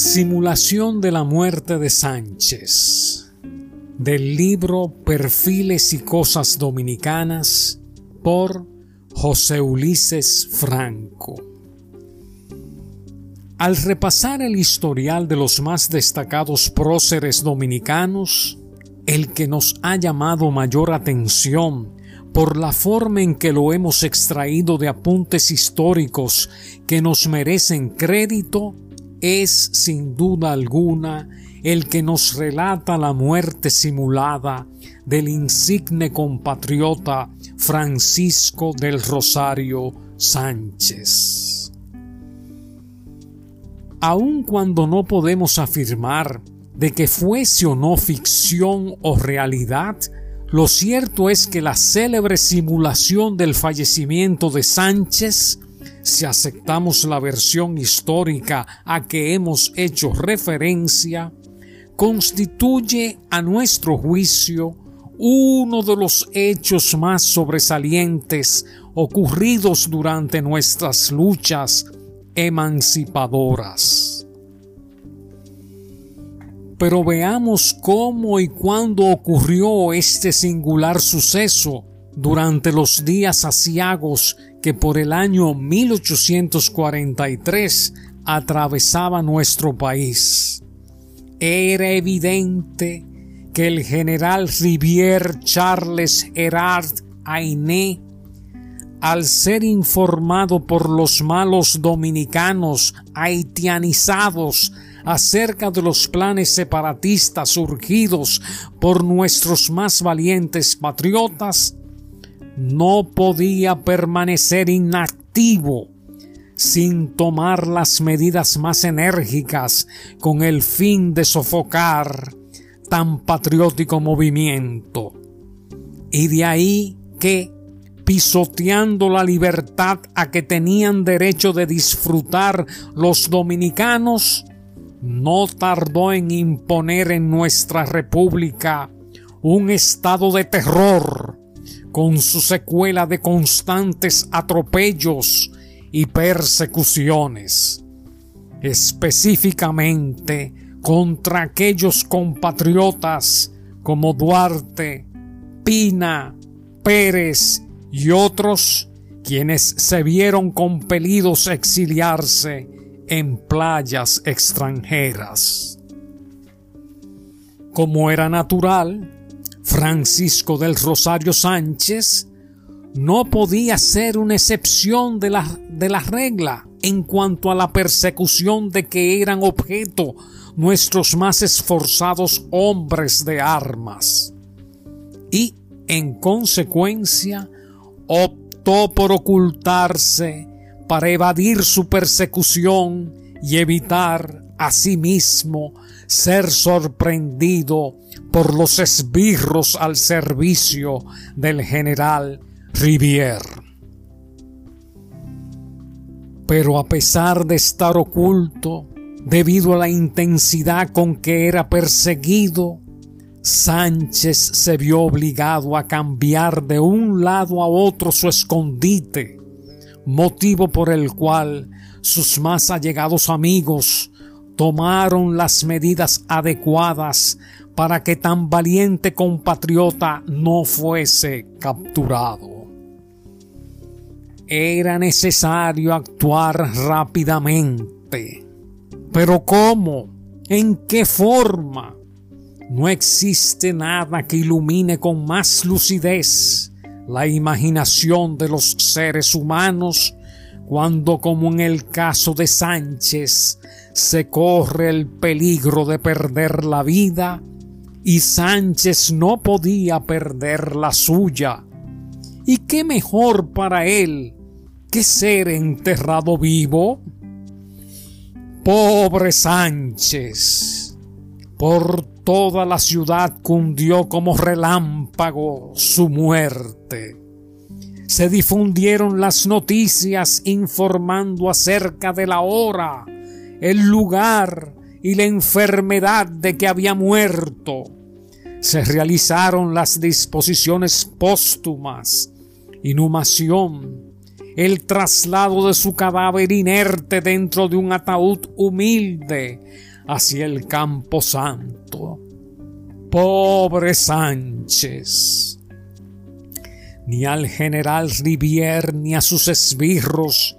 Simulación de la muerte de Sánchez del libro Perfiles y Cosas Dominicanas por José Ulises Franco. Al repasar el historial de los más destacados próceres dominicanos, el que nos ha llamado mayor atención por la forma en que lo hemos extraído de apuntes históricos que nos merecen crédito, es sin duda alguna el que nos relata la muerte simulada del insigne compatriota Francisco del Rosario Sánchez. Aun cuando no podemos afirmar de que fuese o no ficción o realidad, lo cierto es que la célebre simulación del fallecimiento de Sánchez, si aceptamos la versión histórica a que hemos hecho referencia, constituye a nuestro juicio uno de los hechos más sobresalientes ocurridos durante nuestras luchas emancipadoras. Pero veamos cómo y cuándo ocurrió este singular suceso durante los días asiagos que por el año 1843 atravesaba nuestro país. Era evidente que el general Rivière Charles Herard Ainé, al ser informado por los malos dominicanos haitianizados acerca de los planes separatistas surgidos por nuestros más valientes patriotas, no podía permanecer inactivo sin tomar las medidas más enérgicas con el fin de sofocar tan patriótico movimiento. Y de ahí que, pisoteando la libertad a que tenían derecho de disfrutar los dominicanos, no tardó en imponer en nuestra república un estado de terror con su secuela de constantes atropellos y persecuciones, específicamente contra aquellos compatriotas como Duarte, Pina, Pérez y otros quienes se vieron compelidos a exiliarse en playas extranjeras. Como era natural, Francisco del Rosario Sánchez no podía ser una excepción de la, de la regla en cuanto a la persecución de que eran objeto nuestros más esforzados hombres de armas. Y, en consecuencia, optó por ocultarse para evadir su persecución y evitar asimismo ser sorprendido por los esbirros al servicio del general Rivière. Pero a pesar de estar oculto, debido a la intensidad con que era perseguido, Sánchez se vio obligado a cambiar de un lado a otro su escondite, motivo por el cual sus más allegados amigos tomaron las medidas adecuadas para que tan valiente compatriota no fuese capturado. Era necesario actuar rápidamente pero ¿cómo? ¿En qué forma? No existe nada que ilumine con más lucidez la imaginación de los seres humanos cuando, como en el caso de Sánchez, se corre el peligro de perder la vida y Sánchez no podía perder la suya. ¿Y qué mejor para él que ser enterrado vivo? Pobre Sánchez. Por toda la ciudad cundió como relámpago su muerte. Se difundieron las noticias informando acerca de la hora, el lugar y la enfermedad de que había muerto. Se realizaron las disposiciones póstumas, inhumación, el traslado de su cadáver inerte dentro de un ataúd humilde, hacia el campo santo. Pobre Sánchez. Ni al general Rivier ni a sus esbirros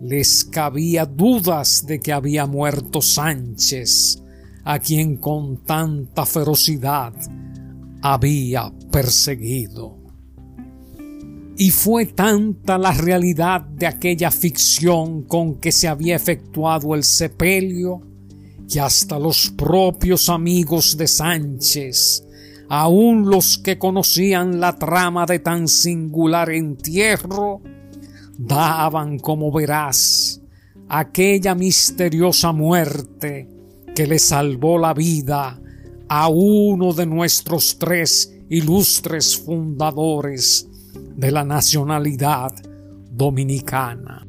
les cabía dudas de que había muerto Sánchez, a quien con tanta ferocidad había perseguido. Y fue tanta la realidad de aquella ficción con que se había efectuado el sepelio, que hasta los propios amigos de Sánchez, aun los que conocían la trama de tan singular entierro, daban como verás aquella misteriosa muerte que le salvó la vida a uno de nuestros tres ilustres fundadores de la nacionalidad dominicana.